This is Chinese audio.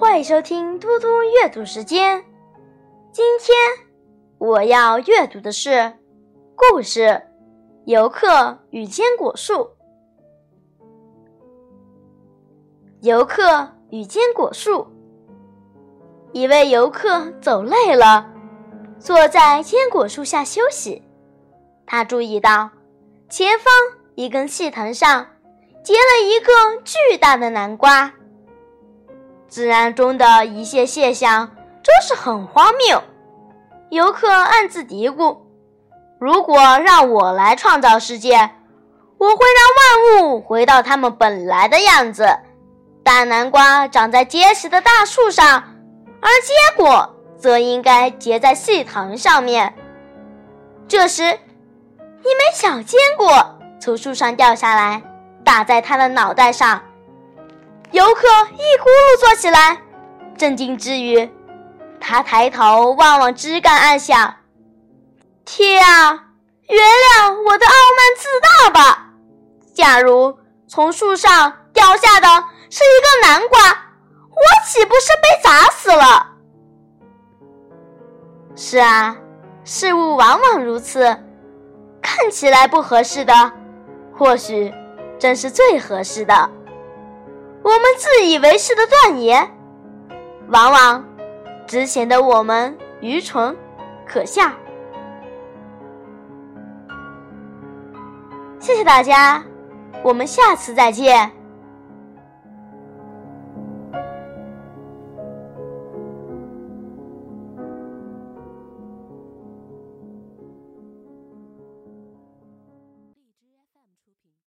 欢迎收听嘟嘟阅读时间。今天我要阅读的是故事《游客与坚果树》。游客与坚果树。一位游客走累了，坐在坚果树下休息。他注意到前方一根细藤上结了一个巨大的南瓜。自然中的一切现象真是很荒谬。游客暗自嘀咕：“如果让我来创造世界，我会让万物回到它们本来的样子。大南瓜长在结实的大树上，而结果则应该结在细藤上面。”这时，一枚小坚果从树上掉下来，打在他的脑袋上。游客一咕噜坐起来，震惊之余，他抬头望望枝干，暗想：“天啊，原谅我的傲慢自大吧！假如从树上掉下的是一个南瓜，我岂不是被砸死了？”是啊，事物往往如此，看起来不合适的，或许正是最合适的。我们自以为是的断言，往往只显得我们愚蠢可笑。谢谢大家，我们下次再见。